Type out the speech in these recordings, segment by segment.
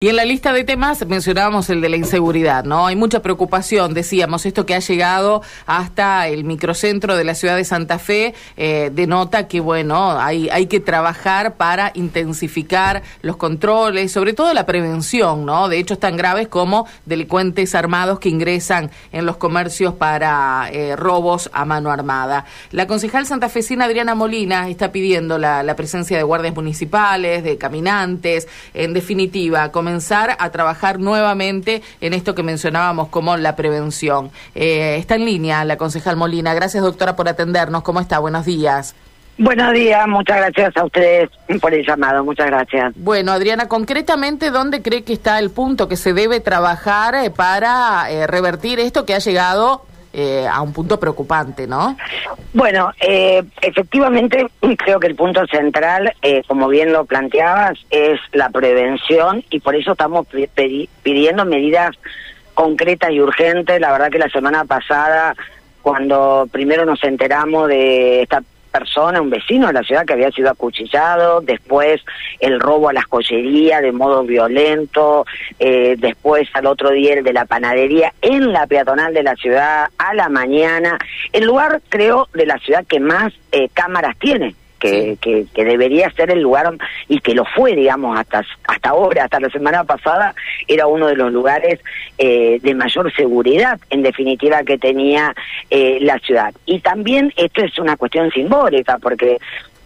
Y en la lista de temas mencionábamos el de la inseguridad, ¿no? Hay mucha preocupación, decíamos, esto que ha llegado hasta el microcentro de la ciudad de Santa Fe eh, denota que, bueno, hay, hay que trabajar para intensificar los controles, sobre todo la prevención, ¿no? De hechos tan graves como delincuentes armados que ingresan en los comercios para eh, robos a mano armada. La concejal santafesina Adriana Molina está pidiendo la, la presencia de guardias municipales, de caminantes, en definitiva, comenzar a trabajar nuevamente en esto que mencionábamos como la prevención. Eh, está en línea la concejal Molina. Gracias, doctora, por atendernos. ¿Cómo está? Buenos días. Buenos días, muchas gracias a ustedes por el llamado, muchas gracias. Bueno, Adriana, concretamente, ¿dónde cree que está el punto que se debe trabajar eh, para eh, revertir esto que ha llegado eh, a un punto preocupante, ¿no? Bueno, eh, efectivamente creo que el punto central, eh, como bien lo planteabas, es la prevención y por eso estamos pidiendo medidas concretas y urgentes. La verdad que la semana pasada, cuando primero nos enteramos de esta persona, un vecino de la ciudad que había sido acuchillado, después el robo a las joyerías de modo violento, eh, después al otro día el de la panadería en la peatonal de la ciudad a la mañana, el lugar creo de la ciudad que más eh, cámaras tiene que, que, que, debería ser el lugar y que lo fue, digamos, hasta, hasta ahora, hasta la semana pasada, era uno de los lugares eh, de mayor seguridad, en definitiva, que tenía eh, la ciudad. Y también esto es una cuestión simbólica, porque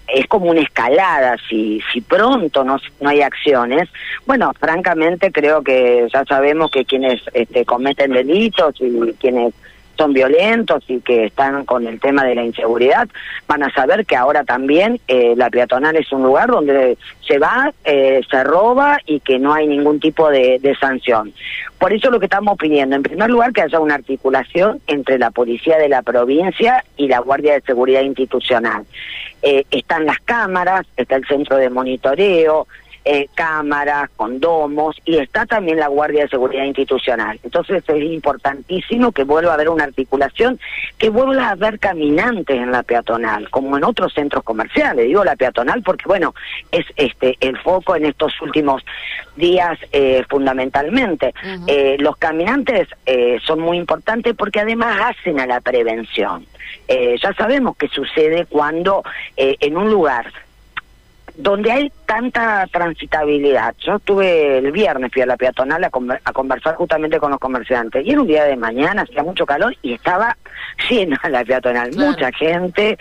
es como una escalada, si, si pronto no, no hay acciones, bueno, francamente creo que ya sabemos que quienes este, cometen delitos y quienes son violentos y que están con el tema de la inseguridad, van a saber que ahora también eh, la peatonal es un lugar donde se va, eh, se roba y que no hay ningún tipo de, sanción. Por eso lo que estamos pidiendo, en primer lugar, que haya una articulación entre la policía de la provincia y la Guardia de Seguridad Institucional. Eh, están las cámaras, está el centro de monitoreo, eh, cámaras, condomos y está también la Guardia de Seguridad Institucional. Entonces es importantísimo que vuelva a haber una articulación, que vuelva a haber caminantes en la peatonal, como en otros centros comerciales. Digo la peatonal porque, bueno, es este el foco en estos últimos días eh, fundamentalmente. eh, los caminantes eh, son muy importantes porque además hacen a la prevención. Eh, ya sabemos qué sucede cuando eh, en un lugar donde hay tanta transitabilidad. Yo estuve el viernes, fui a la peatonal a, a, conversar justamente con los comerciantes y era un día de mañana, hacía mucho calor y estaba llena la peatonal, claro. mucha gente,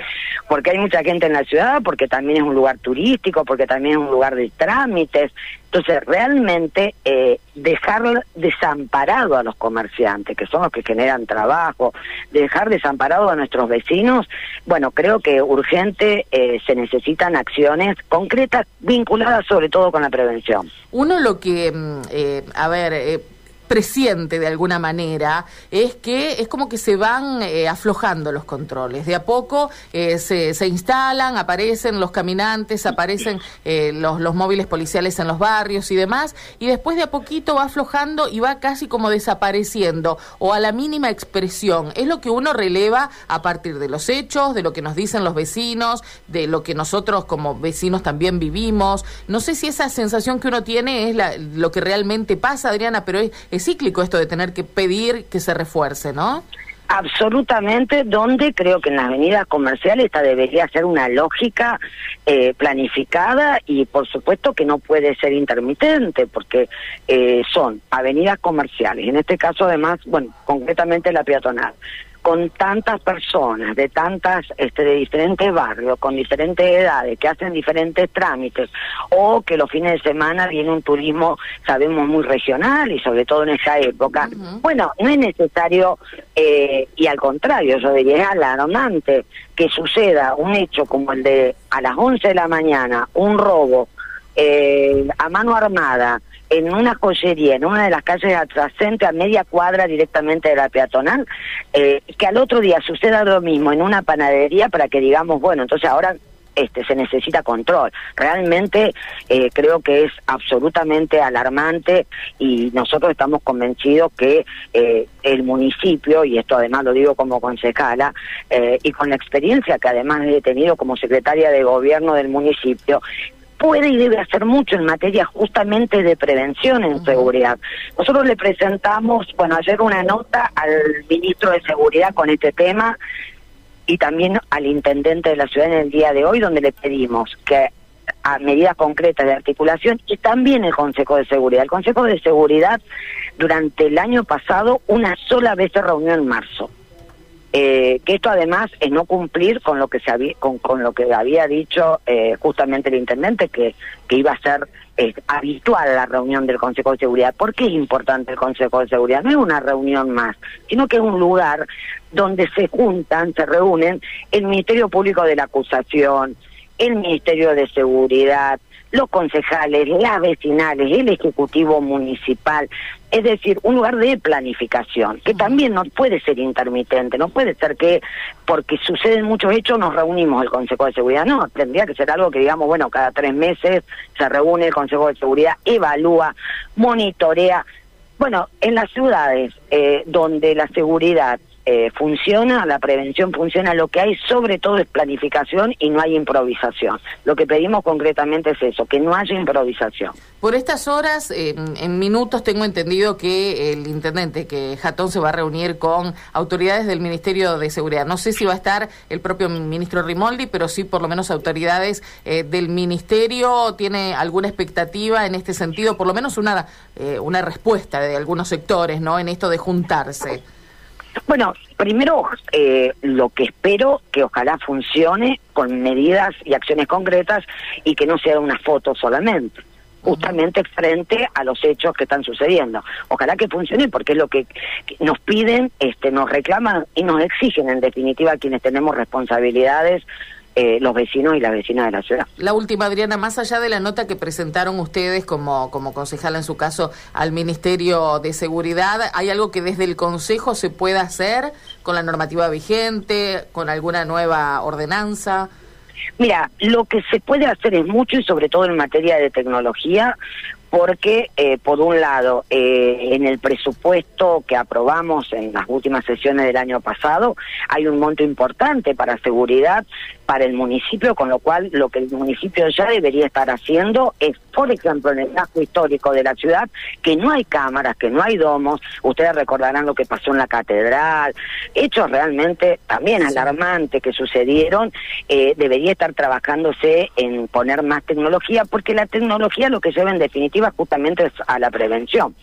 porque hay mucha gente en la ciudad, porque también es un lugar turístico, porque también es un lugar de trámites. Entonces, realmente eh, dejar desamparado a los comerciantes, que son los que generan trabajo, dejar desamparado a nuestros vecinos, bueno, creo que urgente eh, se necesitan acciones concretas vinculadas sobre todo con la prevención. Uno lo que, mm, eh, a ver, eh, presiente de alguna manera es que es como que se van eh, aflojando los controles. De a poco eh, se, se, instalan, aparecen los caminantes, aparecen eh, los, los móviles policiales en los barrios y demás, y después de a poquito va aflojando y va casi como desapareciendo o a la mínima expresión. Es lo que uno releva a partir de los hechos, de lo que nos dicen los vecinos, de lo que nosotros como vecinos también vivimos. No sé si esa sensación que uno tiene es la, lo que realmente pasa, Adriana, pero es, es cíclico esto de tener que pedir que se refuerce, ¿no? Absolutamente, donde creo que en las avenidas comerciales esta debería ser una lógica eh, planificada y por supuesto que no puede ser intermitente porque eh, son avenidas comerciales, en este caso además, bueno, concretamente la peatonal con tantas personas de tantas este de diferentes barrios con diferentes edades que hacen diferentes trámites o que los fines de semana viene un turismo sabemos muy regional y sobre todo en esa época uh -huh. bueno no es necesario eh, y al contrario yo diría alarmante que suceda un hecho como el de a las 11 de la mañana un robo eh, a mano armada en una joyería, en una de las calles adyacentes a media cuadra directamente de la peatonal, eh, que al otro día suceda lo mismo en una panadería para que digamos, bueno, entonces ahora este se necesita control. Realmente eh, creo que es absolutamente alarmante y nosotros estamos convencidos que eh, el municipio, y esto además lo digo como concejala, eh, y con la experiencia que además he tenido como secretaria de gobierno del municipio, puede y debe hacer mucho en materia justamente de prevención en seguridad. Nosotros le presentamos, bueno, ayer una nota al ministro de Seguridad con este tema y también al intendente de la ciudad en el día de hoy, donde le pedimos que a medidas concretas de articulación y también el Consejo de Seguridad. El Consejo de Seguridad durante el año pasado una sola vez se reunió en marzo. Eh, que esto además es no cumplir con lo que se había, con, lo que había dicho eh, justamente el intendente que, que iba a ser eh, habitual la reunión del Consejo de Seguridad. ¿Por qué es importante el Consejo de Seguridad? No es una reunión más, sino que es un lugar donde se juntan, se reúnen el Ministerio Público de la Acusación, el Ministerio de Seguridad, los concejales, las vecinales, el Ejecutivo Municipal, es decir, un lugar de planificación, que también no puede ser intermitente, no puede ser que porque suceden muchos hechos nos reunimos el Consejo de Seguridad, no, tendría que ser algo que digamos, bueno, cada tres meses se reúne el Consejo de Seguridad, evalúa, monitorea. Bueno, en las ciudades eh, donde la seguridad eh, funciona, la prevención funciona, lo que hay sobre todo es planificación y no hay improvisación. Lo que pedimos concretamente es eso, que no haya improvisación. Por estas horas, en minutos, tengo entendido que el intendente, que Jatón se va a reunir con autoridades del Ministerio de Seguridad. No sé si va a estar el propio ministro Rimoldi, pero sí por lo menos autoridades eh, del Ministerio. ¿Tiene alguna expectativa en este sentido? Por lo menos una, eh, una respuesta de algunos sectores, ¿no? En esto de juntarse. Bueno, primero eh, lo que espero que ojalá funcione con medidas y acciones concretas y que no sea una foto solamente justamente frente a los hechos que están sucediendo. Ojalá que funcione porque es lo que nos piden, este, nos reclaman y nos exigen en definitiva quienes tenemos responsabilidades eh, los vecinos y las vecinas de la ciudad. La última, Adriana, más allá de la nota que presentaron ustedes como, como concejala en su caso al Ministerio de Seguridad, ¿hay algo que desde el Consejo se pueda hacer con la normativa vigente, con alguna nueva ordenanza? Mira, lo que se puede hacer es mucho y sobre todo en materia de tecnología, porque eh, por un lado eh, en el presupuesto que aprobamos en las últimas sesiones del año pasado hay un monto importante para seguridad para el municipio, con lo cual lo que el municipio ya debería estar haciendo es, por ejemplo, en el casco histórico de la ciudad, que no hay cámaras, que no hay domos, ustedes recordarán lo que pasó en la catedral, hechos realmente también alarmantes que sucedieron, eh, debería estar trabajándose en poner más tecnología, porque la tecnología lo que lleva en definitiva justamente es a la prevención.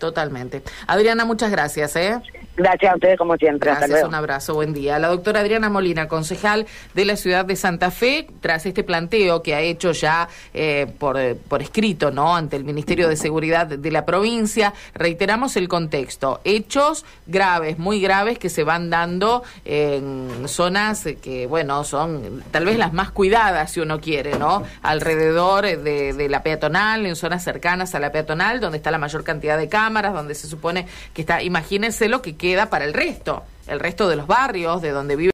Totalmente. Adriana, muchas gracias. ¿eh? Gracias a ustedes como siempre. Gracias, un abrazo, buen día. La doctora Adriana Molina, concejal de la ciudad de Santa Fe, tras este planteo que ha hecho ya eh, por, por escrito ¿no? ante el Ministerio de Seguridad de la provincia, reiteramos el contexto. Hechos graves, muy graves, que se van dando en zonas que, bueno, son tal vez las más cuidadas, si uno quiere, ¿no? Alrededor de, de la peatonal, en zonas cercanas a la peatonal, donde está la mayor cantidad de cámaras, donde se supone que está, imagínense lo que queda para el resto, el resto de los barrios, de donde vive